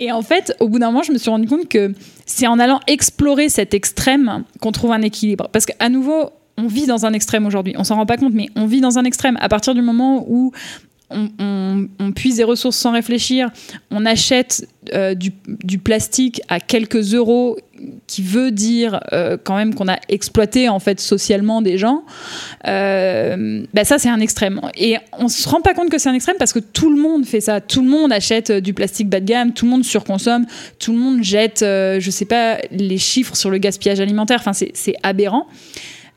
Et en fait, au bout d'un moment, je me suis rendu compte que c'est en allant explorer cet extrême qu'on trouve un équilibre. Parce qu'à nouveau, on vit dans un extrême aujourd'hui. On s'en rend pas compte, mais on vit dans un extrême. À partir du moment où on, puise des ressources sans réfléchir, on achète euh, du, plastique à quelques euros, qui veut dire euh, quand même qu'on a exploité en fait socialement des gens. Euh, bah ça c'est un extrême et on se rend pas compte que c'est un extrême parce que tout le monde fait ça, tout le monde achète du plastique bas de gamme, tout le monde surconsomme, tout le monde jette, je sais pas les chiffres sur le gaspillage alimentaire. Enfin c'est aberrant.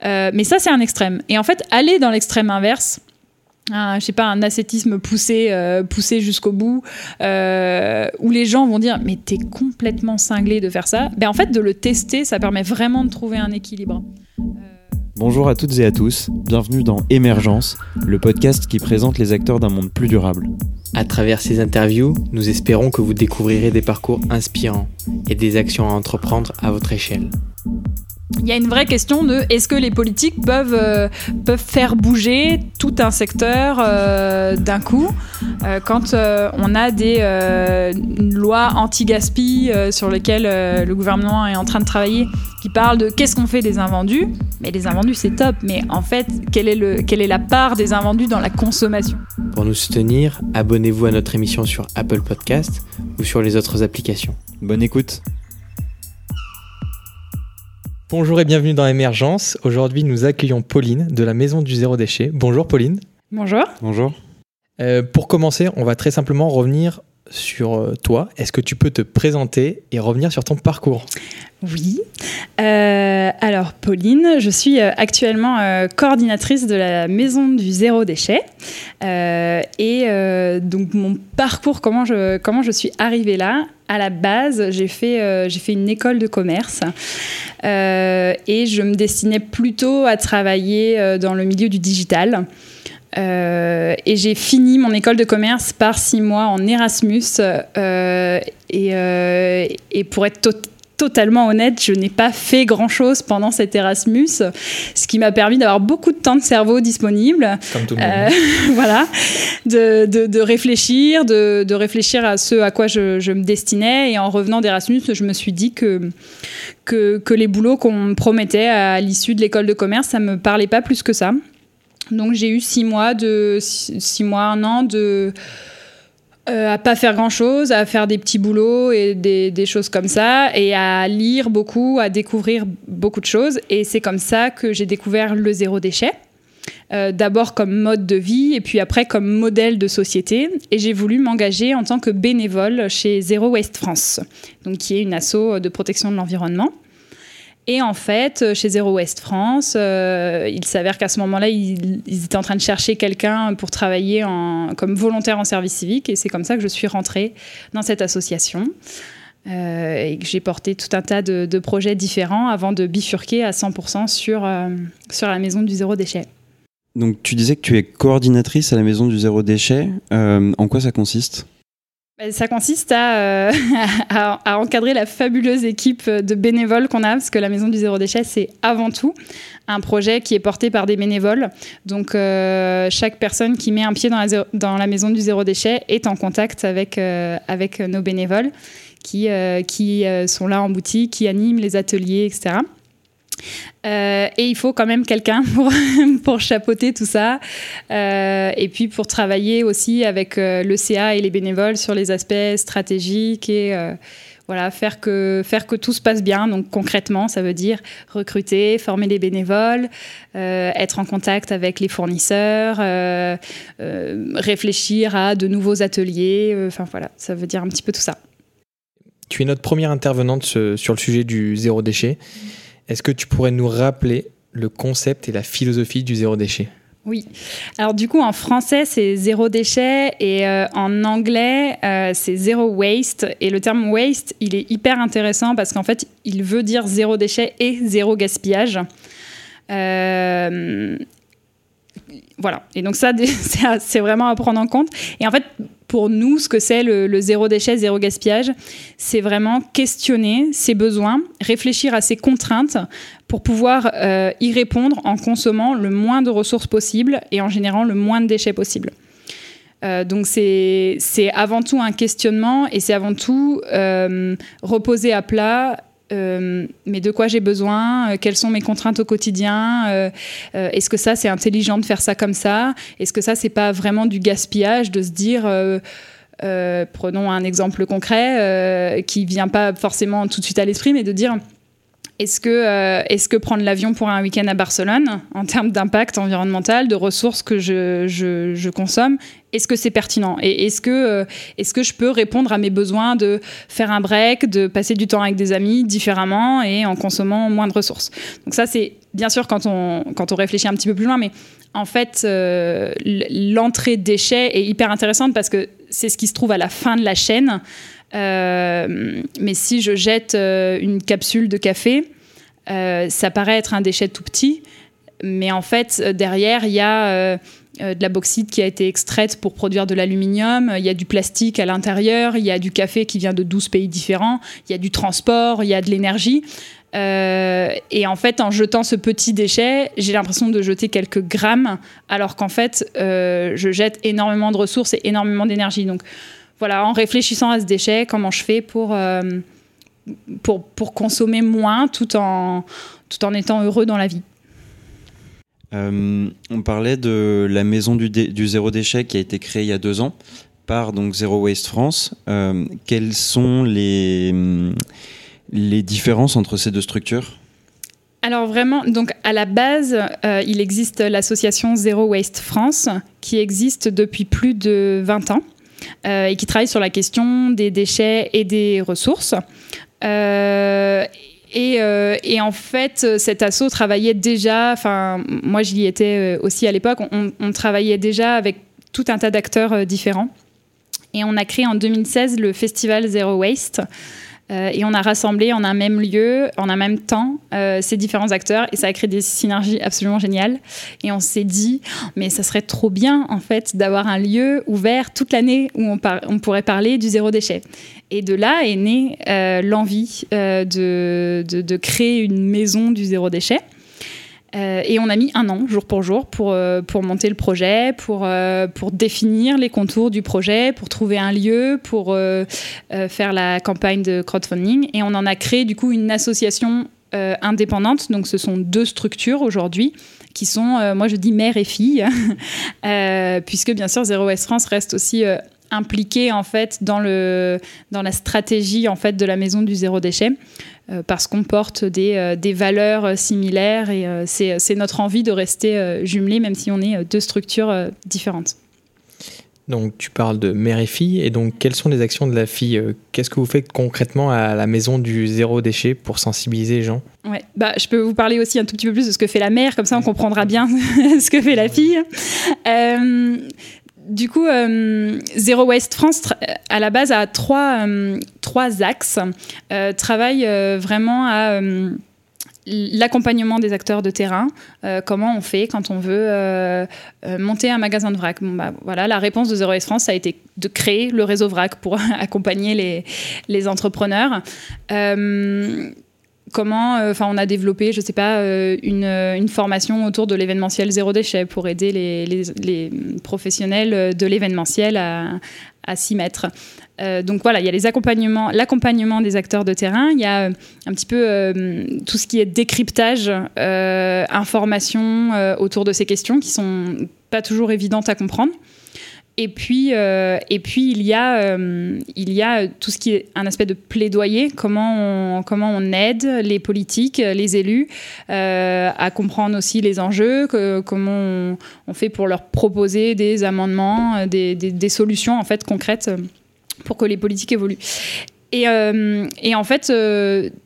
mais ça c'est un extrême et en fait aller dans l'extrême inverse un, je sais pas, un ascétisme poussé, euh, poussé jusqu'au bout, euh, où les gens vont dire mais t'es complètement cinglé de faire ça. Ben en fait, de le tester, ça permet vraiment de trouver un équilibre. Bonjour à toutes et à tous, bienvenue dans Émergence, le podcast qui présente les acteurs d'un monde plus durable. À travers ces interviews, nous espérons que vous découvrirez des parcours inspirants et des actions à entreprendre à votre échelle il y a une vraie question de est-ce que les politiques peuvent, euh, peuvent faire bouger tout un secteur euh, d'un coup euh, quand on a des lois anti-gaspi sur lesquelles le gouvernement est en train de travailler qui parlent de qu'est-ce qu'on fait des invendus? Mais les invendus c'est top mais en fait quelle est, le, quelle est la part des invendus dans la consommation? Pour nous soutenir, abonnez-vous à notre émission sur Apple Podcast ou sur les autres applications. Bonne écoute Bonjour et bienvenue dans Émergence. Aujourd'hui, nous accueillons Pauline de la Maison du Zéro Déchet. Bonjour Pauline. Bonjour. Bonjour. Euh, pour commencer, on va très simplement revenir sur euh, toi. Est-ce que tu peux te présenter et revenir sur ton parcours? Oui. Euh, alors, Pauline, je suis actuellement coordinatrice de la Maison du Zéro Déchet. et donc, mon parcours, comment je, suis arrivée là? À la base, j'ai fait, une école de commerce. Euh, et je me destinais plutôt à travailler euh, dans le milieu du digital. Euh, et j'ai fini mon école de commerce par six mois en Erasmus. et, et, pour être totalement honnête, je n'ai pas fait grand-chose pendant cet Erasmus, ce qui m'a permis d'avoir beaucoup de temps de cerveau disponible. Comme tout le monde. voilà, de, de, réfléchir, de, de, réfléchir à ce à quoi je, je me destinais. Et en revenant d'Erasmus, je me suis dit que, que, les boulots qu'on me promettait à l'issue de l'école de commerce, ça me parlait pas plus que ça. Donc j'ai eu six mois, de, six, mois, un an de euh, à pas faire grand chose, à faire des petits boulots et des, choses comme ça, et à lire beaucoup, à découvrir beaucoup de choses. Et c'est comme ça que j'ai découvert le zéro déchet. Euh, d'abord comme mode de vie et puis après comme modèle de société. Et j'ai voulu m'engager en tant que bénévole chez Zero Waste France, donc qui est une asso de protection de l'environnement. Et en fait, chez Zero Waste France, euh, il s'avère qu'à ce moment-là, ils, étaient en train de chercher quelqu'un pour travailler en, comme volontaire en service civique. Et c'est comme ça que je suis rentrée dans cette association. Euh, et que j'ai porté tout un tas de, projets différents avant de bifurquer à 100% sur, sur la maison du zéro déchet. Donc tu disais que tu es coordinatrice à la maison du zéro déchet. Euh, en quoi ça consiste? Ça consiste euh, à, à, encadrer la fabuleuse équipe de bénévoles qu'on a, parce que la Maison du Zéro Déchet, c'est avant tout un projet qui est porté par des bénévoles. Donc, euh, chaque personne qui met un pied dans la, Maison du Zéro Déchet est en contact avec, avec nos bénévoles qui, qui sont là en boutique, qui animent les ateliers, etc. Euh, et il faut quand même quelqu'un pour, pour chapeauter tout ça. Euh, et puis pour travailler aussi avec euh, le CA et les bénévoles sur les aspects stratégiques et voilà, faire que, faire que tout se passe bien. Donc concrètement, ça veut dire recruter, former les bénévoles, être en contact avec les fournisseurs, réfléchir à de nouveaux ateliers. Enfin voilà, ça veut dire un petit peu tout ça. Tu es notre première intervenante sur le sujet du zéro déchet. Est-ce que tu pourrais nous rappeler le concept et la philosophie du zéro déchet? Oui. Alors du coup, en français, c'est zéro déchet et euh, en anglais, euh, c'est zéro waste. Et le terme waste, il est hyper intéressant parce qu'en fait, il veut dire zéro déchet et zéro gaspillage. Euh, voilà. Et donc ça, c'est vraiment à prendre en compte. Et en fait, pour nous, ce que c'est le, zéro déchet, zéro gaspillage, c'est vraiment questionner ses besoins, réfléchir à ses contraintes pour pouvoir euh, y répondre en consommant le moins de ressources possible et en générant le moins de déchets possible. donc c'est avant tout un questionnement et c'est avant tout reposer à plat mais de quoi j'ai besoin, quelles sont mes contraintes au quotidien, est-ce que ça c'est intelligent de faire ça comme ça, est-ce que ça c'est pas vraiment du gaspillage de se dire euh, prenons un exemple concret euh, qui vient pas forcément tout de suite à l'esprit, mais de dire est-ce que, euh, est que prendre l'avion pour un week-end à Barcelone, en termes d'impact environnemental, de ressources que je, je, je consomme, est-ce que c'est pertinent? Et est-ce que, est que je peux répondre à mes besoins de faire un break, de passer du temps avec des amis différemment et en consommant moins de ressources? Donc ça, c'est bien sûr quand on, quand on réfléchit un petit peu plus loin, mais en fait, l'entrée déchets est hyper intéressante parce que c'est ce qui se trouve à la fin de la chaîne. Euh, mais si je jette euh, une capsule de café, euh, ça paraît être un déchet tout petit, mais en fait, derrière, il y a de la bauxite qui a été extraite pour produire de l'aluminium, il y a du plastique à l'intérieur, il y a du café qui vient de 12 pays différents, il y a du transport, il y a de l'énergie. et en fait, en jetant ce petit déchet, j'ai l'impression de jeter quelques grammes, alors qu'en fait, je jette énormément de ressources et énormément d'énergie. Voilà, en réfléchissant à ce déchet, comment je fais pour, euh, pour, pour, consommer moins tout en, tout en étant heureux dans la vie. Euh, on parlait de la maison du, du, zéro déchet qui a été créée il y a deux ans par donc Zero Waste France. Euh, quelles sont les, les différences entre ces deux structures? Alors vraiment, donc à la base, il existe l'association Zero Waste France qui existe depuis plus de 20 ans. Euh, et qui travaille sur la question des déchets et des ressources. Euh, euh, et, en fait, cet assaut travaillait déjà, enfin, moi j'y étais aussi à l'époque, on, on, travaillait déjà avec tout un tas d'acteurs différents. Et on a créé en 2016 le festival Zero Waste, euh, et on a rassemblé en un même lieu, en un même temps, euh, ces différents acteurs et ça a créé des synergies absolument géniales. Et on s'est dit, mais ça serait trop bien en fait d'avoir un lieu ouvert toute l'année où on, pourrait parler du zéro déchet. Et de là est née euh, l'envie de, de, créer une maison du zéro déchet. Euh, et on a mis un an, jour pour jour, pour, euh, pour monter le projet, pour, euh, pour définir les contours du projet, pour trouver un lieu, pour faire la campagne de crowdfunding. Et on en a créé du coup une association indépendante. Donc ce sont deux structures aujourd'hui qui sont, moi je dis mère et fille, puisque bien sûr Zero West France reste aussi impliqué en fait dans, le, dans la stratégie en fait de la maison du zéro déchet. Euh, parce qu'on porte des, euh, des, valeurs euh, similaires et c'est notre envie de rester jumelés même si on est deux structures différentes. Donc tu parles de mère et fille, et donc quelles sont les actions de la fille Qu'est-ce que vous faites concrètement à la maison du zéro déchet pour sensibiliser les gens? Ouais, bah, je peux vous parler aussi un tout petit peu plus de ce que fait la mère, comme ça on comprendra bien ce que fait la fille du coup, euh, Zero Waste France, à la base, a trois, euh, axes. Euh, travaille vraiment à l'accompagnement des acteurs de terrain. comment on fait quand on veut monter un magasin de vrac bah, voilà, La réponse de Zero Waste France, a été de créer le réseau vrac pour accompagner les entrepreneurs comment, euh, enfin, on a développé, je sais pas, euh, une, une, formation autour de l'événementiel zéro déchet pour aider les, les, professionnels de l'événementiel à, à s'y mettre. Euh, donc voilà, il y a les accompagnements, l'accompagnement des acteurs de terrain, il y a un petit peu tout ce qui est décryptage, information autour de ces questions qui sont pas toujours évidentes à comprendre. Et puis, euh, et puis il, y a, euh, il y a tout ce qui est un aspect de plaidoyer, comment on, comment on aide les politiques, les élus euh, à comprendre aussi les enjeux, comment on, fait pour leur proposer des amendements, des, des, des, solutions en fait concrètes pour que les politiques évoluent. Et, et, en fait,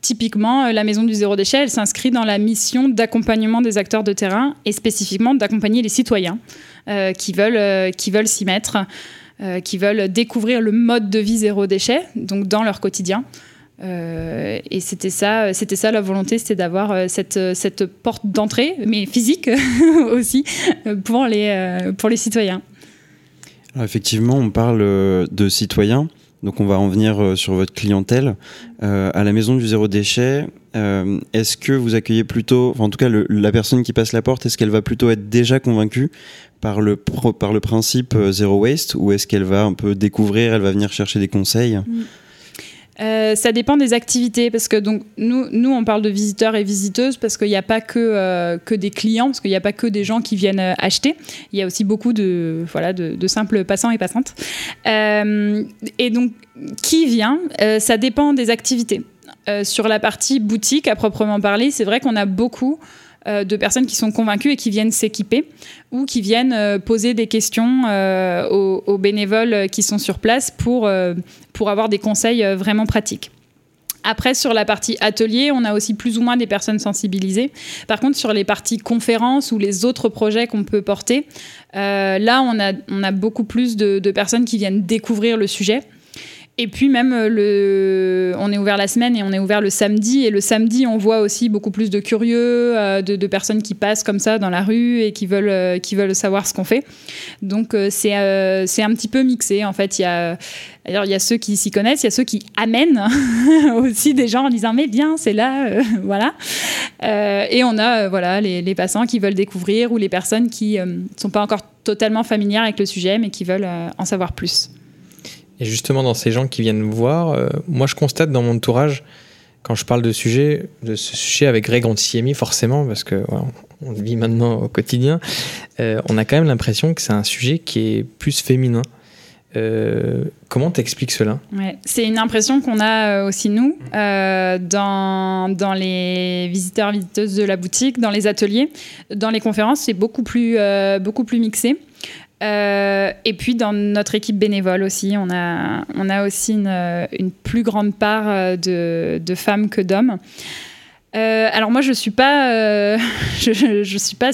typiquement, la Maison du Zéro Déchet, elle s'inscrit dans la mission d'accompagnement des acteurs de terrain et spécifiquement d'accompagner les citoyens. Euh, qui veulent, euh, qui veulent s'y mettre, euh, qui veulent découvrir le mode de vie zéro déchet, donc dans leur quotidien. et c'était ça, c'était ça la volonté, c'était d'avoir cette, cette porte d'entrée, mais physique aussi, pour les, pour les citoyens. effectivement, on parle de citoyens. Donc on va en venir euh, sur votre clientèle. Euh, à la maison du zéro déchet, euh, est-ce que vous accueillez plutôt, enfin, en tout cas le- la personne qui passe la porte, est-ce qu'elle va plutôt être déjà convaincue par le, par le principe euh, zéro waste ou est-ce qu'elle va un peu découvrir, elle va venir chercher des conseils? Euh, ça dépend des activités parce que donc nous, on parle de visiteurs et visiteuses parce qu'il n'y a pas que, euh, que des clients parce qu'il n'y a pas que des gens qui viennent euh, acheter. Il y a aussi beaucoup de voilà de, simples passants et passantes. Et donc qui vient ça dépend des activités. Sur la partie boutique à proprement parler c'est vrai qu'on a beaucoup euh, de personnes qui sont convaincues et qui viennent s'équiper ou qui viennent euh, poser des questions euh, aux, bénévoles qui sont sur place pour, pour avoir des conseils vraiment pratiques. Après, sur la partie atelier, on a aussi plus ou moins des personnes sensibilisées. Par contre, sur les parties conférences ou les autres projets qu'on peut porter, là, on a, on a beaucoup plus de personnes qui viennent découvrir le sujet. Et puis même, euh, on est ouvert la semaine et on est ouvert le samedi. Et le samedi, on voit aussi beaucoup plus de curieux, euh, de, personnes qui passent comme ça dans la rue et qui veulent, euh, qui veulent savoir ce qu'on fait. Donc c'est un petit peu mixé. En fait, il y a, d'ailleurs, il y a ceux qui s'y connaissent, il y a ceux qui amènent aussi des gens en disant mais bien, c'est là, voilà. Et on a voilà les, les passants qui veulent découvrir ou les personnes qui ne sont pas encore totalement familières avec le sujet mais qui veulent en savoir plus. Et justement, dans ces gens qui viennent me voir, euh, moi je constate dans mon entourage, quand je parle de sujet, de ce sujet avec Greg Antiemi, forcément, parce que on vit maintenant au quotidien, euh, on a quand même l'impression que c'est un sujet qui est plus féminin. Euh, comment t'expliques cela? C'est une impression qu'on a euh, aussi nous dans, dans les visiteurs visiteuses de la boutique, dans les ateliers, dans les conférences, c'est beaucoup plus beaucoup plus mixé. Euh, et puis dans notre équipe bénévole aussi, on a on a aussi une, plus grande part euh, de, femmes que d'hommes. Euh, alors moi je suis pas je, pas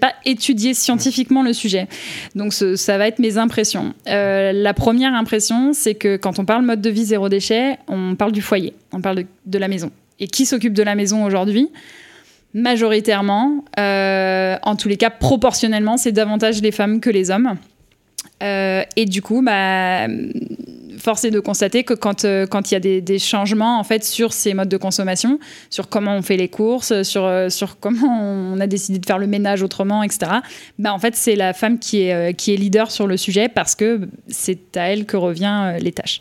pas étudié scientifiquement le sujet. Donc ça va être mes impressions. La première impression c'est que quand on parle mode de vie zéro déchet on parle du foyer on parle de la maison. Et qui s'occupe de la maison aujourd'hui? Majoritairement euh, en tous les cas proportionnellement c'est davantage les femmes que les hommes Euh, et du coup bah force est de constater que quand euh, il y a des, changements en fait sur ces modes de consommation, sur comment on fait les courses, sur sur comment on a décidé de faire le ménage autrement, etc. Bah en fait c'est la femme qui est qui est leader sur le sujet parce que c'est à elle que revient les tâches.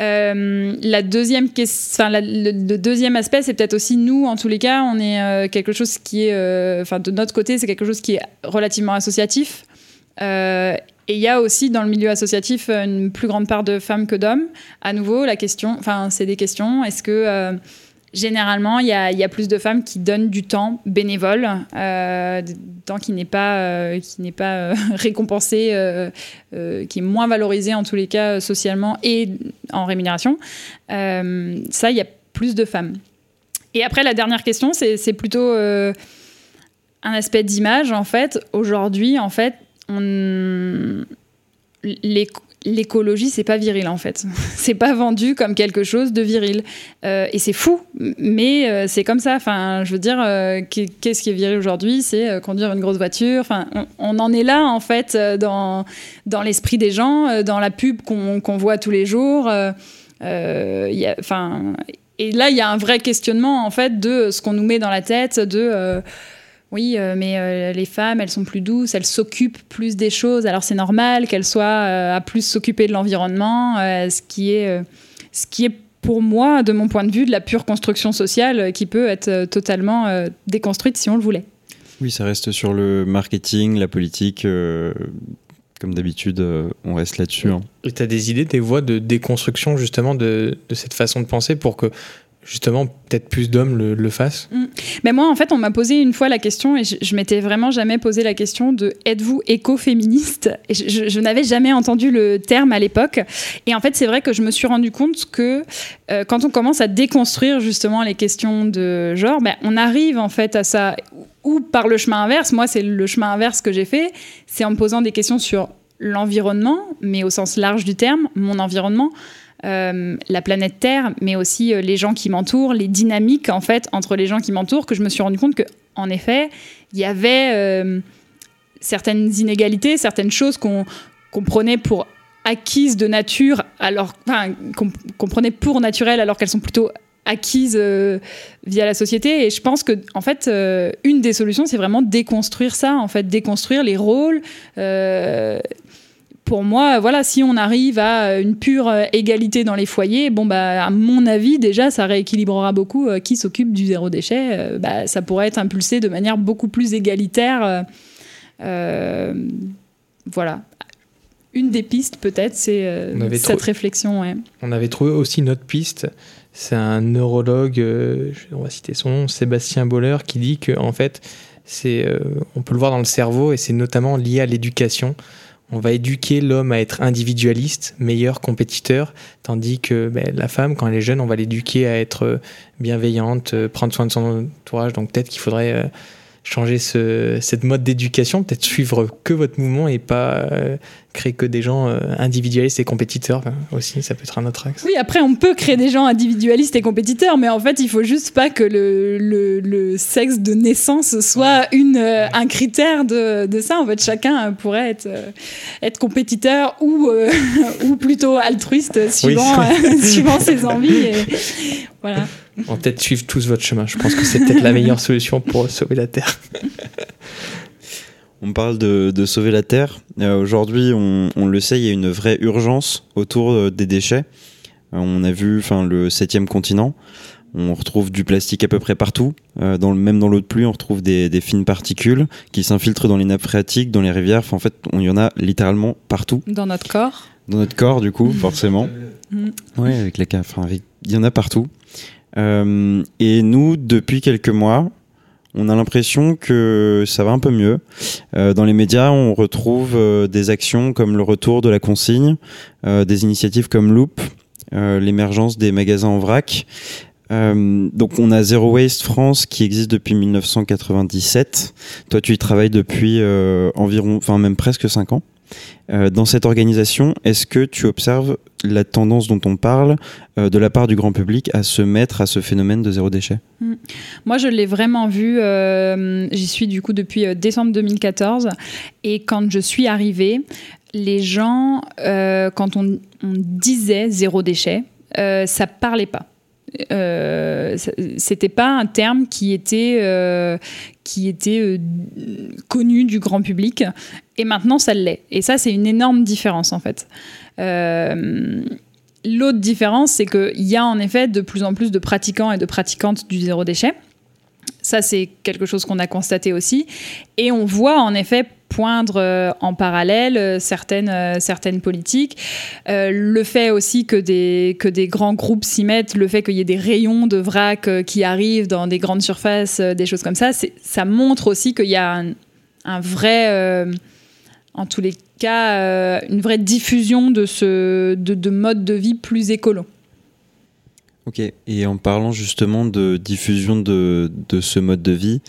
Euh, la deuxième question, la- le, deuxième aspect, c'est peut-être aussi nous, en tous les cas, on est euh, quelque chose qui est, euh, enfin, de notre côté, c'est quelque chose qui est relativement associatif. Et il y a aussi dans le milieu associatif une plus grande part de femmes que d'hommes. À nouveau, la question, enfin, c'est des questions. Est-ce que généralement, il y a, plus de femmes qui donnent du temps bénévole, euh, du temps qui n'est pas, euh, euh, récompensé, euh, qui est moins valorisé en tous les cas socialement et en rémunération. Ça, il y a plus de femmes. Et après, la dernière question, c'est plutôt un aspect d'image. En fait, aujourd'hui, en fait, on... l'éc- l'écologie, c'est pas viril en fait. c'est pas vendu comme quelque chose de viril. Euh, et c'est fou, mais euh, c'est comme ça. Enfin, je veux dire, euh, qu'est- qu'est-ce qui est viril aujourd'hui? C'est conduire une grosse voiture. Enfin, on, en est là en fait dans, dans l'esprit des gens, dans la pub qu'on voit tous les jours. Enfin. et là, il y a un vrai questionnement en fait de ce qu'on nous met dans la tête, de oui, euh, mais euh, les femmes, elles sont plus douces, elles s'occupent plus des choses. Alors c'est normal qu'elles soient euh, à plus s'occuper de l'environnement, euh, ce qui est euh, ce qui est pour moi, de mon point de vue, de la pure construction sociale euh, qui peut être euh, totalement euh, déconstruite si on le voulait. Oui, ça reste sur le marketing, la politique. euh, comme d'habitude, on reste là-dessus. hein. Et tu as des idées, des voies de déconstruction justement de, de cette façon de penser pour que justement peut-être plus d'hommes le, le fassent Mais moi, en fait, on m'a posé une fois la question, et je, je m'étais vraiment jamais posé la question de êtes-vous écoféministe? Je n'avais jamais entendu le terme à l'époque. Et en fait, c'est vrai que je me suis rendu compte que euh, quand on commence à déconstruire justement les questions de genre, ben, on arrive en fait à ça ou par le chemin inverse. Moi, c'est le chemin inverse que j'ai fait, c'est en me posant des questions sur l'environnement, mais au sens large du terme, mon environnement. Euh, la planète Terre, mais aussi euh, les gens qui m'entourent, les dynamiques en fait entre les gens qui m'entourent, que je me suis rendu compte que, en effet, il y avait euh, certaines inégalités, certaines choses qu'on qu'on prenait pour acquises de nature, alors enfin, qu'on prenait pour naturelles, alors qu'elles sont plutôt acquises via la société. Et je pense que, en fait, une des solutions, c'est vraiment déconstruire ça, en fait, déconstruire les rôles. Euh, pour moi, voilà, si on arrive à une pure égalité dans les foyers, bon, bah, à mon avis, déjà, ça rééquilibrera beaucoup qui s'occupe du zéro déchet. bah, ça pourrait être impulsé de manière beaucoup plus égalitaire. voilà une des pistes peut-être, c'est cette réflexion. On avait trouvé aussi une autre piste, c'est un neurologue, euh, on va citer son nom, Sébastien Boller, qui dit que en fait, c'est, euh, on peut le voir dans le cerveau et c'est notamment lié à l'éducation. On va éduquer l'homme à être individualiste, meilleur compétiteur, tandis que ben, la femme, quand elle est jeune, on va l'éduquer à être bienveillante, prendre soin de son entourage. Donc peut-être qu'il faudrait euh, changer ce, cette mode d'éducation, peut-être suivre que votre mouvement et pas créer que des gens euh, individualistes et compétiteurs aussi, ça peut être un autre axe. Oui, après on peut créer des gens individualistes et compétiteurs, mais en fait il faut juste pas que le, le, sexe de naissance soit une, euh, un critère de, de, ça. En fait, chacun pourrait être, euh, être compétiteur ou, ou plutôt altruiste suivant, suivant ses envies. Et, voilà. On va peut-être suivre tous votre chemin. Je pense que c'est peut-être la meilleure solution pour sauver la Terre. On parle de, sauver la Terre. Euh, aujourd'hui, on, le sait, il y a une vraie urgence autour euh, des déchets. Euh, on a vu enfin, le septième continent. On retrouve du plastique à peu près partout. dans le, même dans l'eau de pluie, on retrouve des, fines particules qui s'infiltrent dans les nappes phréatiques, dans les rivières. en fait, il y en a littéralement partout. Dans notre corps Dans notre corps, du coup, forcément. Mm. Oui, avec les enfin, il y en a partout. Et nous, depuis quelques mois, on a l'impression que ça va un peu mieux. Euh, dans les médias, on retrouve euh, des actions comme le retour de la consigne, euh, des initiatives comme Loop, l'émergence des magasins en vrac. donc on a Zero Waste France qui existe depuis 1997. Toi, tu y travailles depuis environ, enfin même presque 5 ans. Euh, dans cette organisation, est-ce que tu observes la tendance dont on parle euh, de la part du grand public à se mettre à ce phénomène de zéro déchet? Hmm. Moi, je l'ai vraiment vu. Euh, j'y suis du coup depuis décembre 2014. Et quand je suis arrivée, les gens, quand on, disait zéro déchet, ça parlait pas. Euh, c'était pas un terme qui était, euh, qui était euh, connu du grand public et maintenant ça l'est. Et ça, c'est une énorme différence en fait. L'autre différence, c'est qu'il y a en effet de plus en plus de pratiquants et de pratiquantes du zéro déchet. Ça, c'est quelque chose qu'on a constaté aussi. Et on voit en effet poindre euh, en parallèle euh, certaines, euh, certaines politiques. le fait aussi que des, que des grands groupes s'y mettent, le fait qu'il y ait des rayons de vrac qui arrivent dans des grandes surfaces, des choses comme ça, ça montre aussi qu'il y a un, vrai, en tous les cas, une vraie diffusion de, ce, de, de mode de vie plus écolo. Ok, et en parlant justement de diffusion de, de ce mode de vie,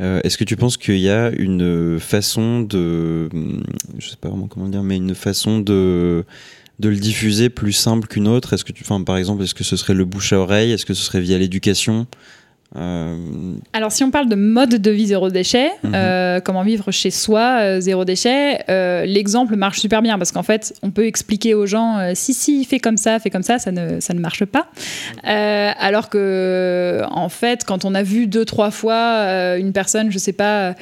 euh, est-ce que tu penses qu'il y a une façon de, je sais pas vraiment comment dire, mais une façon de de le diffuser plus simple qu'une autre? Est-ce que tu, par exemple, est-ce que ce serait le bouche à oreille? Est-ce que ce serait via l'éducation? Euh, Alors, si on parle de mode de vie zéro déchet, mhm. euh, comment vivre chez soi euh, zéro déchet, l'exemple marche super bien parce qu'en fait, on peut expliquer aux gens si, si, fais comme ça, fais comme ça, ça ne, ça ne marche pas. alors que, en fait, quand on a vu deux, trois fois une personne, je sais pas,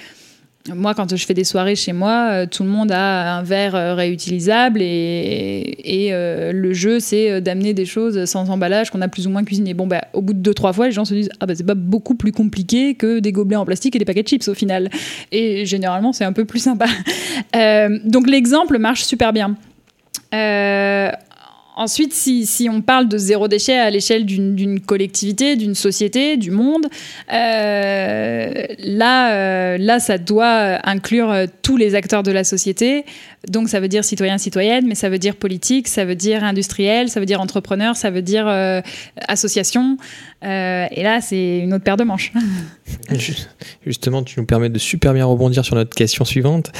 moi, quand je fais des soirées chez moi, euh, tout le monde a un verre euh, réutilisable et, euh, le jeu, c'est d'amener des choses sans emballage qu'on a plus ou moins cuisiné. Bon, bah, au bout de deux, trois fois, les gens se disent Ah, bah, c'est pas beaucoup plus compliqué que des gobelets en plastique et des paquets de chips au final. Et généralement, c'est un peu plus sympa. donc, l'exemple marche super bien. Ensuite, si, on parle de zéro déchet à l'échelle d'une collectivité, d'une société, du monde, euh, là, euh, là, ça doit inclure euh, tous les acteurs de la société. Donc, ça veut dire citoyens, citoyennes, mais ça veut dire politique, ça veut dire industriel, ça veut dire entrepreneur, ça veut dire association. et là, c'est une autre paire de manches. Justement, tu nous permets de super bien rebondir sur notre question suivante.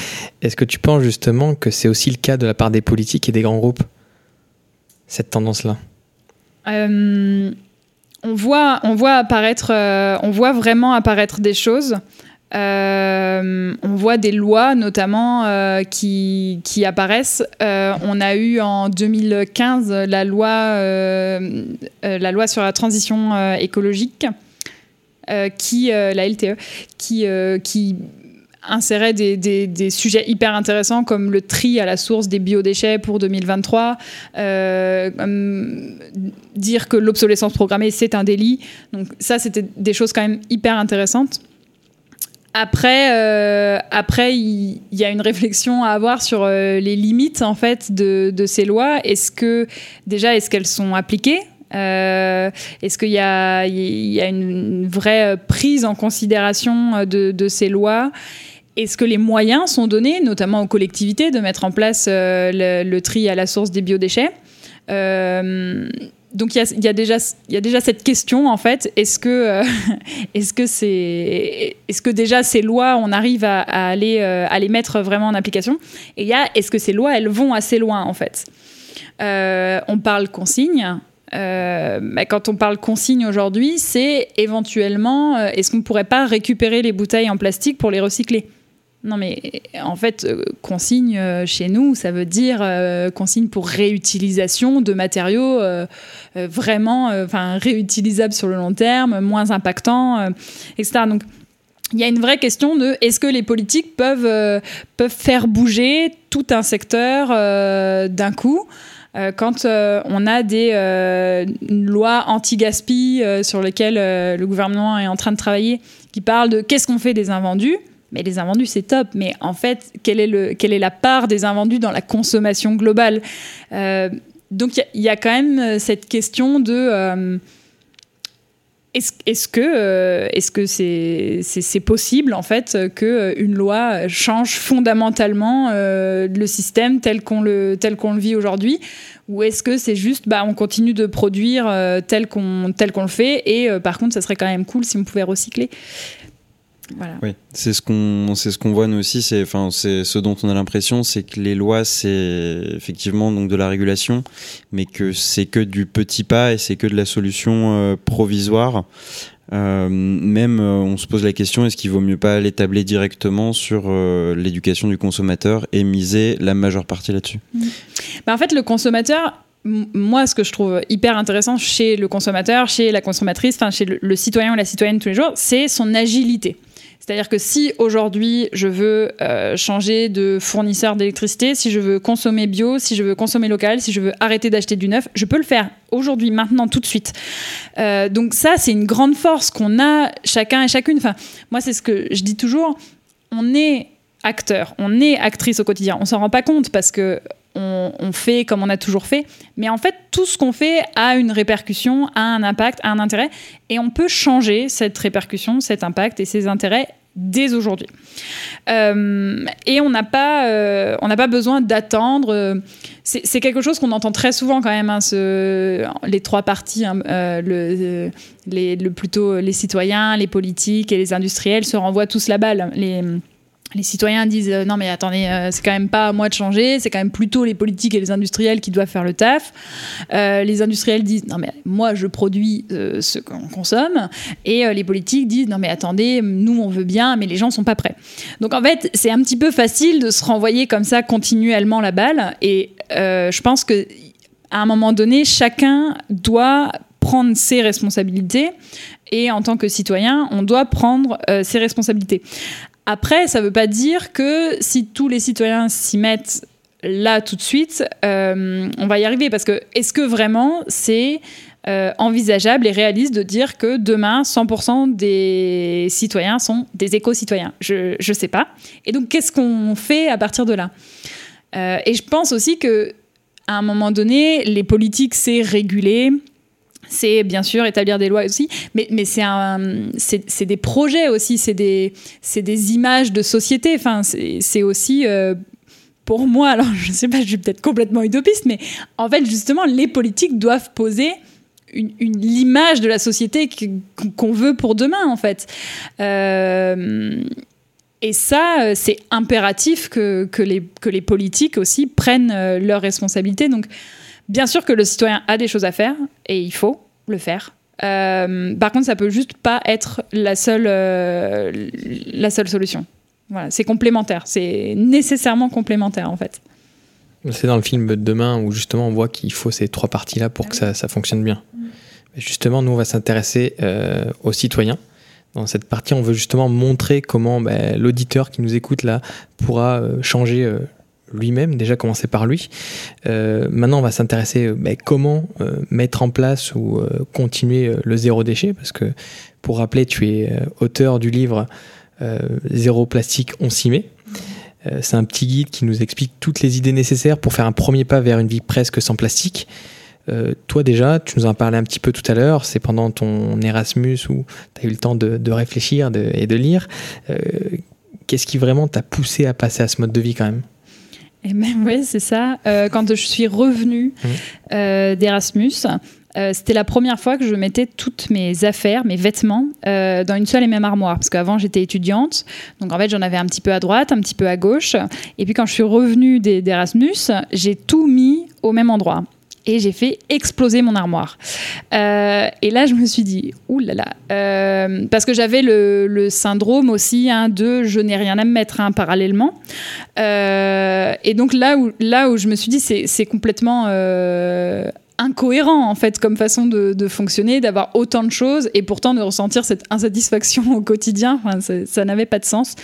Est-ce que tu penses justement que c'est aussi le cas de la part des politiques et des grands groupes? Cette tendance-là euh, on voit, on voit apparaître, euh, on voit vraiment apparaître des choses. Euh, on voit des lois notamment qui, qui, apparaissent. On a eu en 2015 la loi, la loi sur la transition écologique, qui, la LTE, qui, qui insérait des, sujets hyper intéressants comme le tri à la source des biodéchets pour 2023, dire que l'obsolescence programmée c'est un délit. Donc ça c'était des choses quand même hyper intéressantes. Après, euh, après, il y, a une réflexion à avoir sur euh, les limites en fait de, ces lois. Est-ce que déjà, est-ce qu'elles sont appliquées? Euh, Est-ce qu'il y, y a, une vraie prise en considération de ces lois? Est-ce que les moyens sont donnés, notamment aux collectivités, de mettre en place le, le, tri à la source des biodéchets. Donc il y, a, déjà cette question en fait. Est-ce que euh, déjà ces lois on arrive à, aller euh, les mettre vraiment en application? Et il y a est-ce que ces lois elles vont assez loin en fait? Euh, on parle consigne. Quand on parle consigne aujourd'hui c'est éventuellement est-ce qu'on ne pourrait pas récupérer les bouteilles en plastique pour les recycler? Non, mais en fait, euh, consigne euh, chez nous, ça veut dire euh, consigne pour réutilisation de matériaux vraiment enfin, réutilisables sur le long terme, moins impactants, etc. Donc, il y a une vraie question de est-ce que les politiques peuvent, peuvent faire bouger tout un secteur d'un coup quand on a des lois anti-gaspi sur lesquelles le gouvernement est en train de travailler, qui parlent de qu'est-ce qu'on fait des invendus mais les invendus, c'est top. Mais en fait, quelle est, la part des invendus dans la consommation globale? Euh, Donc, il y, a quand même euh, cette question de. Euh, est-ce que c'est possible en fait que une loi change fondamentalement le système tel qu'on le vit aujourd'hui? Ou est-ce que c'est juste bah on continue de produire tel qu'on le fait et par contre ça serait quand même cool si on pouvait recycler? Oui, c'est ce qu'on c'est ce qu'on voit nous aussi. C'est enfin c'est ce dont on a l'impression, c'est que les lois c'est effectivement donc de la régulation, mais que c'est que du petit pas et c'est que de la solution euh, provisoire. Euh, même euh, on se pose la question est-ce qu'il vaut mieux pas l'établir directement sur l'éducation du consommateur et miser la majeure partie là-dessus? Mmh. Bah en fait le consommateur moi, ce que je trouve hyper intéressant chez le consommateur, chez la consommatrice, enfin chez le, le, citoyen ou la citoyenne tous les jours, c'est son agilité. C'est-à-dire que si aujourd'hui je veux euh, changer de fournisseur d'électricité, si je veux consommer bio, si je veux consommer local, si je veux arrêter d'acheter du neuf, je peux le faire aujourd'hui, maintenant, tout de suite. Euh, donc ça, c'est une grande force qu'on a chacun et chacune. Enfin, moi, c'est ce que je dis toujours. On est acteur, on est actrice au quotidien. On s'en rend pas compte parce que on, fait comme on a toujours fait. Mais en fait, tout ce qu'on fait a une répercussion, a un impact, a un intérêt. Et on peut changer cette répercussion, cet impact et ces intérêts dès aujourd'hui. Euh, et on n'a pas, euh, pas besoin d'attendre. C'est quelque chose qu'on entend très souvent quand même. Hein, les trois parties, hein, euh, le, plutôt les citoyens, les politiques et les industriels se renvoient tous la balle. Les citoyens disent euh, non mais attendez euh, c'est quand même pas à moi de changer c'est quand même plutôt les politiques et les industriels qui doivent faire le taf. Euh, les industriels disent non mais moi je produis ce qu'on consomme. Et les politiques disent non mais attendez nous on veut bien mais les gens sont pas prêts. Donc en fait c'est un petit peu facile de se renvoyer comme ça continuellement la balle. Et je pense que à un moment donné chacun doit prendre ses responsabilités. Et en tant que citoyen, on doit prendre ses responsabilités. Après, ça ne veut pas dire que si tous les citoyens s'y mettent là tout de suite, euh, on va y arriver. Parce que est-ce que vraiment c'est euh, envisageable et réaliste de dire que demain, 100% des citoyens sont des éco-citoyens? Je ne sais pas. Et donc, qu'est-ce qu'on fait à partir de là? Euh, Et je pense aussi que à un moment donné, les politiques, c'est réguler, c'est bien sûr établir des lois aussi, mais, c'est des projets aussi, c'est des, images de société. Enfin, c'est aussi euh, pour moi, alors je ne sais pas, je suis peut-être complètement utopiste, mais en fait, justement, les politiques doivent poser l'image de la société qu'on veut pour demain, en fait. Euh, et ça, c'est impératif que, que, les, que les politiques aussi prennent euh, leurs responsabilités. Donc, Bien sûr que le citoyen a des choses à faire et il faut le faire. Euh, par contre, ça peut juste pas être la seule, euh, la seule solution. Voilà, c'est complémentaire, c'est nécessairement complémentaire en fait. C'est dans le film de demain où justement on voit qu'il faut ces trois parties-là pour que ça, ça, fonctionne bien. Mais justement, nous on va s'intéresser euh, aux citoyens. Dans cette partie, on veut justement montrer comment ben, l'auditeur qui nous écoute là pourra changer lui-même, déjà commencer par lui. Euh, maintenant, on va s'intéresser ben, comment euh, mettre en place ou euh, continuer euh, le zéro déchet, parce que pour rappeler, tu es euh, auteur du livre euh, Zéro plastique, on s'y met. Euh, C'est un petit guide qui nous explique toutes les idées nécessaires pour faire un premier pas vers une vie presque sans plastique. Euh, toi déjà, tu nous en parlais un petit peu tout à l'heure, c'est pendant ton Erasmus où tu as eu le temps de, réfléchir et de lire. Euh, Qu'est-ce qui vraiment t'a poussé à passer à ce mode de vie quand même? Et même, oui, c'est ça. Euh, quand je suis revenue Mhm. euh, d'Erasmus, euh, c'était la première fois que je mettais toutes mes affaires, mes vêtements, euh, dans une seule et même armoire. Parce qu'avant, j'étais étudiante. Donc, en fait, j'en avais un petit peu à droite, un petit peu à gauche. Et puis, quand je suis revenue d'Erasmus, j'ai tout mis au même endroit. Et j'ai fait exploser mon armoire. Euh, et là, je me suis dit, oulala. Euh, parce que j'avais le, syndrome aussi hein, de je n'ai rien à me mettre hein, parallèlement. Euh, et donc là où, là où je me suis dit, c'est complètement incohérent en fait comme façon de, de fonctionner, d'avoir autant de choses et pourtant de ressentir cette insatisfaction au quotidien. Enfin, ça n'avait pas de sens.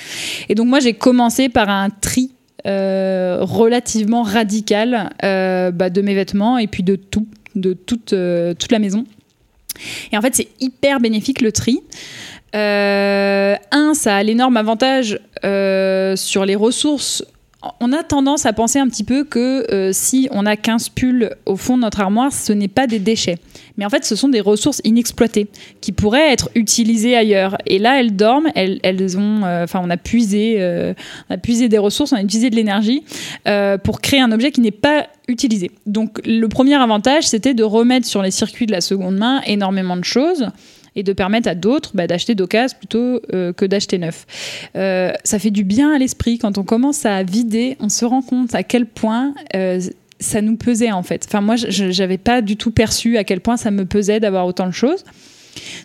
Et donc moi j'ai commencé par un tri relativement radical euh, bah, de mes vêtements et puis de tout, de toute, euh, toute la maison. Et en fait c'est hyper bénéfique le tri. Euh, un, ça a l'énorme avantage euh, sur les ressources. On a tendance à penser un petit peu que euh, si on a 15 pulls au fond de notre armoire, ce n'est pas des déchets. Mais en fait, ce sont des ressources inexploitées qui pourraient être utilisées ailleurs. Et là, elles dorment, elles, elles ont, euh, on a puisé, euh, on a puisé des ressources, on a utilisé de l'énergie pour créer un objet qui n'est pas utilisé. Donc, le premier avantage, c'était de remettre sur les circuits de la seconde main énormément de choses et de permettre à d'autres bah, d'acheter d'occasion plutôt euh, que d'acheter neuf. Euh, ça fait du bien à l'esprit quand on commence à vider, on se rend compte à quel point euh, ça nous pesait en fait. Enfin moi, je j'avais pas du tout perçu à quel point ça me pesait d'avoir autant de choses.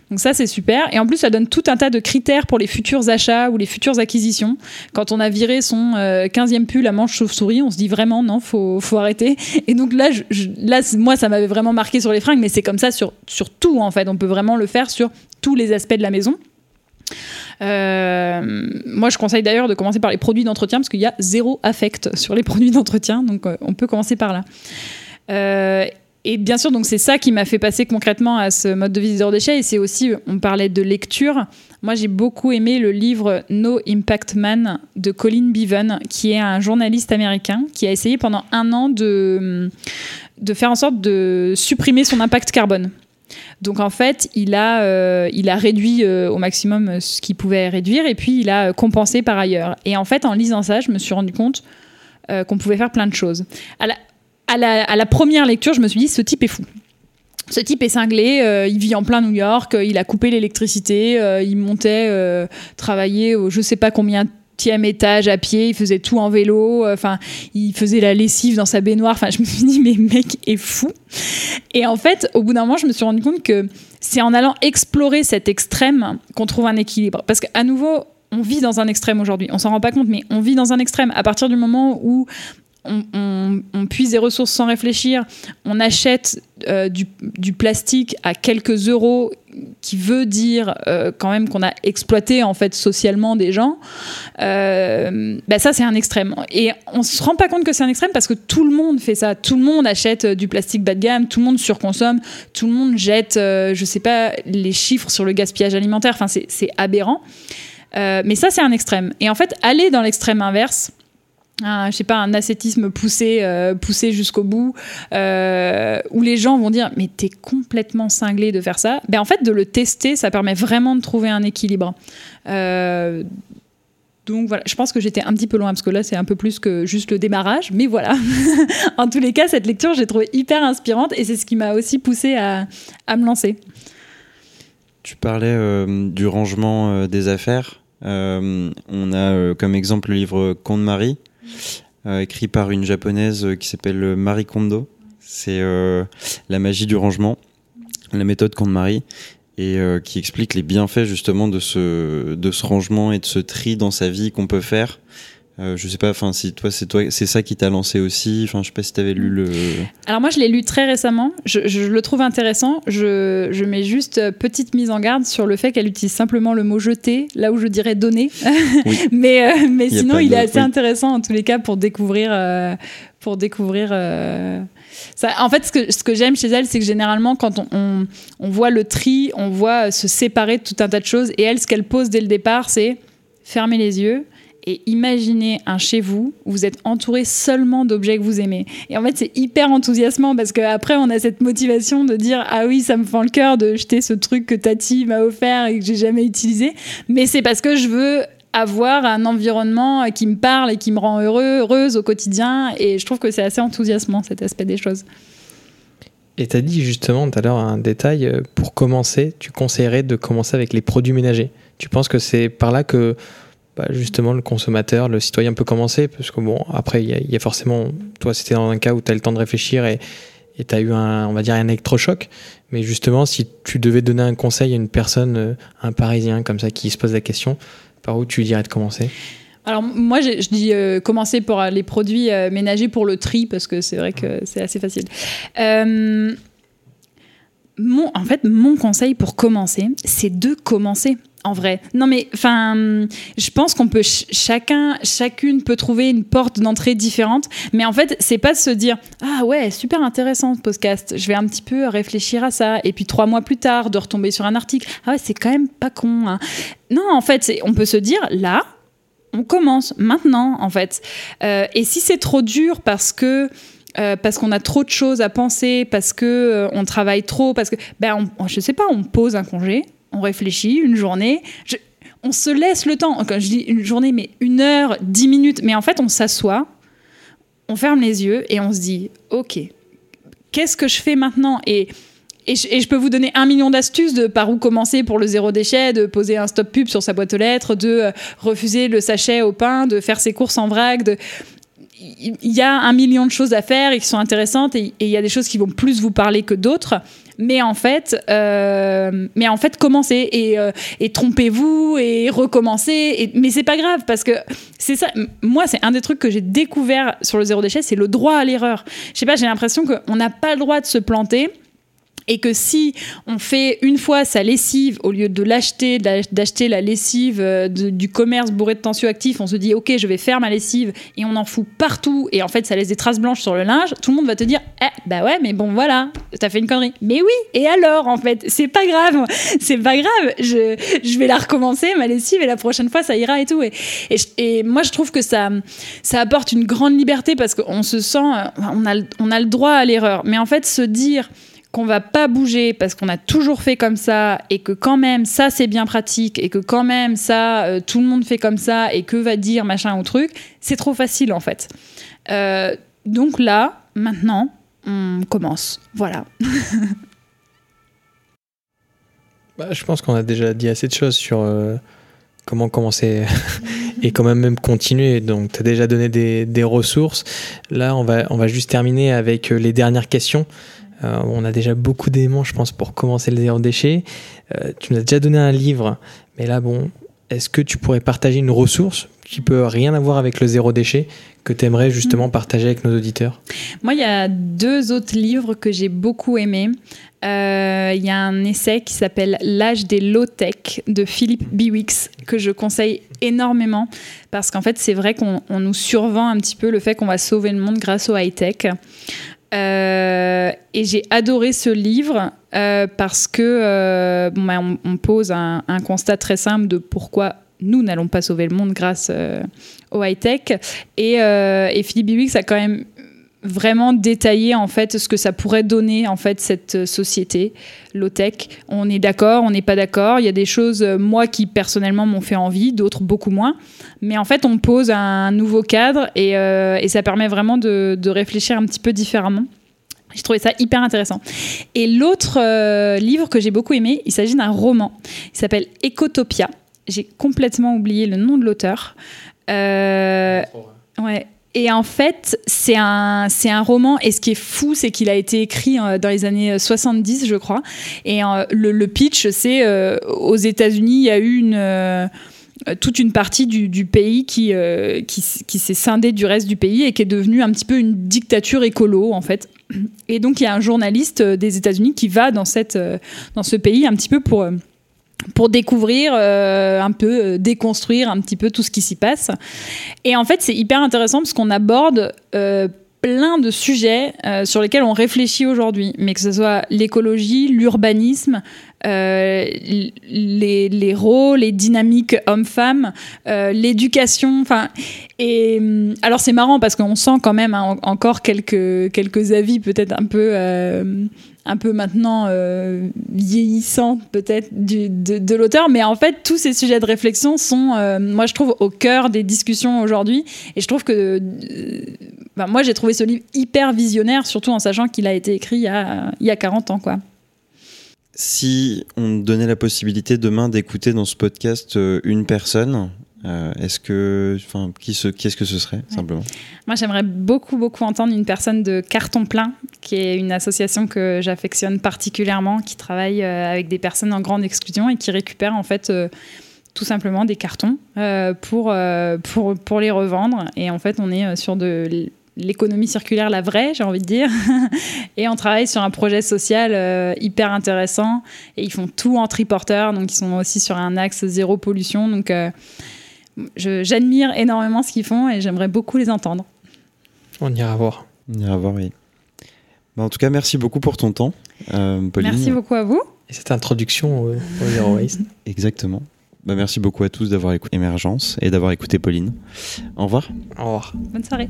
Donc ça c'est super et en plus ça donne tout un tas de critères pour les futurs achats ou les futures acquisitions. Quand on a viré son euh, 15e pull à manche chauve-souris, on se dit vraiment non, faut faut arrêter. Et donc là là moi ça m'avait vraiment marqué sur les fringues mais c'est comme ça sur sur tout en fait, on peut vraiment le faire sur tous les aspects de la maison. Euh, moi, je conseille d'ailleurs de commencer par les produits d'entretien parce qu'il y a zéro affect sur les produits d'entretien, donc euh, on peut commencer par là. Euh, et bien sûr, donc c'est ça qui m'a fait passer concrètement à ce mode de vie déchet. Et c'est aussi, on parlait de lecture. Moi, j'ai beaucoup aimé le livre No Impact Man de Colin Beaven, qui est un journaliste américain qui a essayé pendant un an de, de faire en sorte de supprimer son impact carbone. Donc en fait, il a, euh, il a réduit euh, au maximum ce qu'il pouvait réduire et puis il a compensé par ailleurs. Et en fait, en lisant ça, je me suis rendu compte euh, qu'on pouvait faire plein de choses. À à, la, première lecture, je me suis dit, ce type est fou. Ce type est cinglé, euh, il vit en plein New York, euh, il a coupé l'électricité, euh, il montait travailler au je sais pas combien étage à pied, il faisait tout en vélo, enfin, il faisait la lessive dans sa baignoire. Enfin, je me suis dit, mais mec est fou. Et en fait, au bout d'un moment, je me suis rendu compte que c'est en allant explorer cet extrême qu'on trouve un équilibre. Parce qu'à nouveau, on vit dans un extrême aujourd'hui. On s'en rend pas compte, mais on vit dans un extrême. À partir du moment où on, puise des ressources sans réfléchir, on achète euh, du, plastique à quelques euros, qui veut dire euh, quand même qu'on a exploité en fait socialement des gens. Euh, bah ça c'est un extrême. Et on se rend pas compte que c'est un extrême parce que tout le monde fait ça. Tout le monde achète euh, du plastique bas de gamme, tout le monde surconsomme, tout le monde jette, je sais pas, les chiffres sur le gaspillage alimentaire. Enfin c'est aberrant. Mais ça c'est un extrême. Et en fait aller dans l'extrême inverse un, je sais pas, un ascétisme poussé, euh, poussé jusqu'au bout, euh, où les gens vont dire mais t'es complètement cinglé de faire ça. Ben en fait de le tester, ça permet vraiment de trouver un équilibre. Euh, donc voilà, je pense que j'étais un petit peu loin parce que là c'est un peu plus que juste le démarrage, mais voilà. en tous les cas, cette lecture j'ai trouvé hyper inspirante et c'est ce qui m'a aussi poussé à, à me lancer. Tu parlais du rangement des affaires. On a comme exemple le livre Conte Marie, écrit par une japonaise euh, qui s'appelle Marie Kondo. C'est euh, la magie du rangement. la méthode Comte-Marie, et euh, qui explique les bienfaits justement de ce, de ce rangement et de ce tri dans sa vie qu'on peut faire. Euh, je sais pas, enfin si toi c'est toi c'est ça qui t'a lancé aussi. Enfin je sais pas si t'avais lu le. Alors moi je l'ai lu très récemment. Je, je le trouve intéressant. Je, je, mets juste euh, petite mise en garde sur le fait qu'elle utilise simplement le mot jeter là où je dirais donner. Oui. mais euh, mais Il sinon il est assez oui. intéressant en tous les cas pour découvrir euh, pour découvrir. Ça, en fait, ce que, ce que j'aime chez elle, c'est que généralement, quand on, on, on voit le tri, on voit se séparer de tout un tas de choses. Et elle, ce qu'elle pose dès le départ, c'est fermer les yeux et imaginez un chez vous où vous êtes entouré seulement d'objets que vous aimez. Et en fait, c'est hyper enthousiasmant parce qu'après, on a cette motivation de dire Ah oui, ça me fend le cœur de jeter ce truc que Tati m'a offert et que j'ai jamais utilisé. Mais c'est parce que je veux avoir un environnement qui me parle et qui me rend heureux, heureuse au quotidien. Et je trouve que c'est assez enthousiasmant cet aspect des choses. Et tu as dit justement tout à l'heure un détail, euh, pour commencer, tu conseillerais de commencer avec les produits ménagers. Tu penses que c'est par là que bah, justement le consommateur, le citoyen peut commencer Parce que bon, après, il y, y a forcément, toi c'était dans un cas où tu as le temps de réfléchir et tu as eu un, on va dire, un électrochoc. Mais justement, si tu devais donner un conseil à une personne, euh, un Parisien comme ça, qui se pose la question, par où tu lui dirais de commencer? Alors moi, je, je dis euh, commencer par les produits euh, ménagers pour le tri parce que c'est vrai que c'est assez facile. Euh, mon, en fait, mon conseil pour commencer, c'est de commencer. En vrai, non mais enfin, je pense qu'on peut ch- chacun, chacune peut trouver une porte d'entrée différente, mais en fait, c'est pas de se dire ah ouais super intéressant ce podcast, je vais un petit peu réfléchir à ça, et puis trois mois plus tard de retomber sur un article ah ouais c'est quand même pas con. hein. Non en fait, on peut se dire là, on commence maintenant en fait. Euh, et si c'est trop dur parce que euh, parce qu'on a trop de choses à penser, parce que euh, on travaille trop, parce que ben on, je sais pas, on pose un congé, on réfléchit une journée. On se laisse le temps. Quand je dis une journée, mais une heure, dix minutes, mais en fait on s'assoit, on ferme les yeux et on se dit ok, qu'est-ce que je fais maintenant et et je, peux vous donner un million d'astuces de par où commencer pour le zéro déchet, de poser un stop pub sur sa boîte aux lettres, de euh, refuser le sachet au pain, de faire ses courses en vrac. Il y a un million de choses à faire et qui sont intéressantes et il y a des choses qui vont plus vous parler que d'autres. Mais en fait, euh, mais en fait, commencez et, euh, et trompez-vous et recommencez. Et, mais c'est pas grave parce que c'est ça. Moi, c'est un des trucs que j'ai découvert sur le zéro déchet, c'est le droit à l'erreur. Je sais pas, j'ai l'impression qu'on n'a pas le droit de se planter et que si on fait une fois sa lessive au lieu de l'acheter d'acheter la lessive euh, du commerce bourré de tensioactifs on se dit ok je vais faire ma lessive et on en fout partout et en fait ça laisse des traces blanches sur le linge tout le monde va te dire eh bah ouais mais bon voilà t'as fait une connerie. Mais oui et alors en fait c'est pas grave c'est pas grave je, je vais la recommencer ma lessive et la prochaine fois ça ira et tout. Et, et, moi je trouve que ça ça apporte une grande liberté parce qu'on se sent euh, on a, on a le droit à l'erreur. Mais en fait se dire qu'on va pas bouger parce qu'on a toujours fait comme ça et que quand même ça c'est bien pratique et que quand même ça euh, tout le monde fait comme ça et que va dire machin ou truc, c'est trop facile en fait. Euh, donc là, maintenant, on commence. Voilà. Bah, je pense qu'on a déjà dit assez de choses sur euh, comment commencer et comment même continuer. Donc, tu as déjà donné des, des ressources. Là, on va, on va juste terminer avec les dernières questions. Euh, on a déjà beaucoup d'éléments, je pense, pour commencer le zéro déchet. Euh, tu nous as déjà donné un livre, mais là, bon, est-ce que tu pourrais partager une ressource qui peut rien avoir avec le zéro déchet que tu aimerais justement partager avec nos auditeurs? Moi, il y a deux autres livres que j'ai beaucoup aimés. Euh, Il y a un essai qui s'appelle L'âge des low-tech de Philippe Biwix que je conseille énormément parce qu'en fait, c'est vrai qu'on on nous survend un petit peu le fait qu'on va sauver le monde grâce au high-tech. Euh, et j'ai adoré ce livre euh, parce que euh, bon, bah, on, pose un, constat très simple de pourquoi nous n'allons pas sauver le monde grâce au high-tech. Et, et Philippe Biwix a quand même vraiment détaillé en fait ce que ça pourrait donner en fait cette société low tech. On est d'accord, on n'est pas d'accord. Il y a des choses euh, moi qui personnellement m'ont fait envie, d'autres beaucoup moins. Mais en fait, on pose un nouveau cadre et, euh, et ça permet vraiment de, de réfléchir un petit peu différemment. J'ai trouvé ça hyper intéressant. Et l'autre euh, livre que j'ai beaucoup aimé, il s'agit d'un roman. Il s'appelle Ecotopia. J'ai complètement oublié le nom de l'auteur. Euh, Ouais. Et en fait, c'est un, c'est un roman. Et ce qui est fou, c'est qu'il a été écrit euh, dans les années 70, je crois. Et euh, le, pitch, c'est euh, aux États-Unis, il y a eu toute une partie du, pays qui, euh, qui, qui s'est scindée du reste du pays et qui est devenue un petit peu une dictature écolo, en fait. Et donc, il y a un journaliste des États-Unis qui va dans, cette, dans ce pays un petit peu pour pour découvrir euh, un peu, euh, déconstruire un petit peu tout ce qui s'y passe. Et en fait, c'est hyper intéressant parce qu'on aborde euh, plein de sujets sur lesquels on réfléchit aujourd'hui, mais que ce soit l'écologie, l'urbanisme, les, les, rôles, les dynamiques hommes-femmes, l'éducation, enfin. Et alors c'est marrant parce qu'on sent quand même hein, encore quelques quelques avis peut-être un peu un peu maintenant euh, vieillissant peut-être de, l'auteur, mais en fait tous ces sujets de réflexion sont, euh, moi je trouve, au cœur des discussions aujourd'hui, et je trouve que, euh, bah, moi j'ai trouvé ce livre hyper visionnaire, surtout en sachant qu'il a été écrit il y a, il y a 40 ans, quoi. Si on donnait la possibilité demain d'écouter dans ce podcast une personne, euh, est-ce que, enfin, qui ce, qu'est-ce que ce serait simplement? Moi, j'aimerais beaucoup, beaucoup entendre une personne de Carton Plein, qui est une association que j'affectionne particulièrement, qui travaille euh, avec des personnes en grande exclusion et qui récupère en fait euh, tout simplement des cartons pour, pour, pour les revendre. Et en fait, on est sur de l'économie circulaire, la vraie, j'ai envie de dire. et on travaille sur un projet social hyper intéressant. Et ils font tout en triporteur, donc ils sont aussi sur un axe zéro pollution. Donc j'admire énormément ce qu'ils font et j'aimerais beaucoup les entendre. On ira voir. On ira voir, oui. Bah, en tout cas, merci beaucoup pour ton temps, euh, Pauline. Merci beaucoup à vous. Et cette introduction au, Zero Waste. Exactement. Bah, merci beaucoup à tous d'avoir écouté Émergence et d'avoir écouté Pauline. Au revoir. Au revoir. Bonne soirée.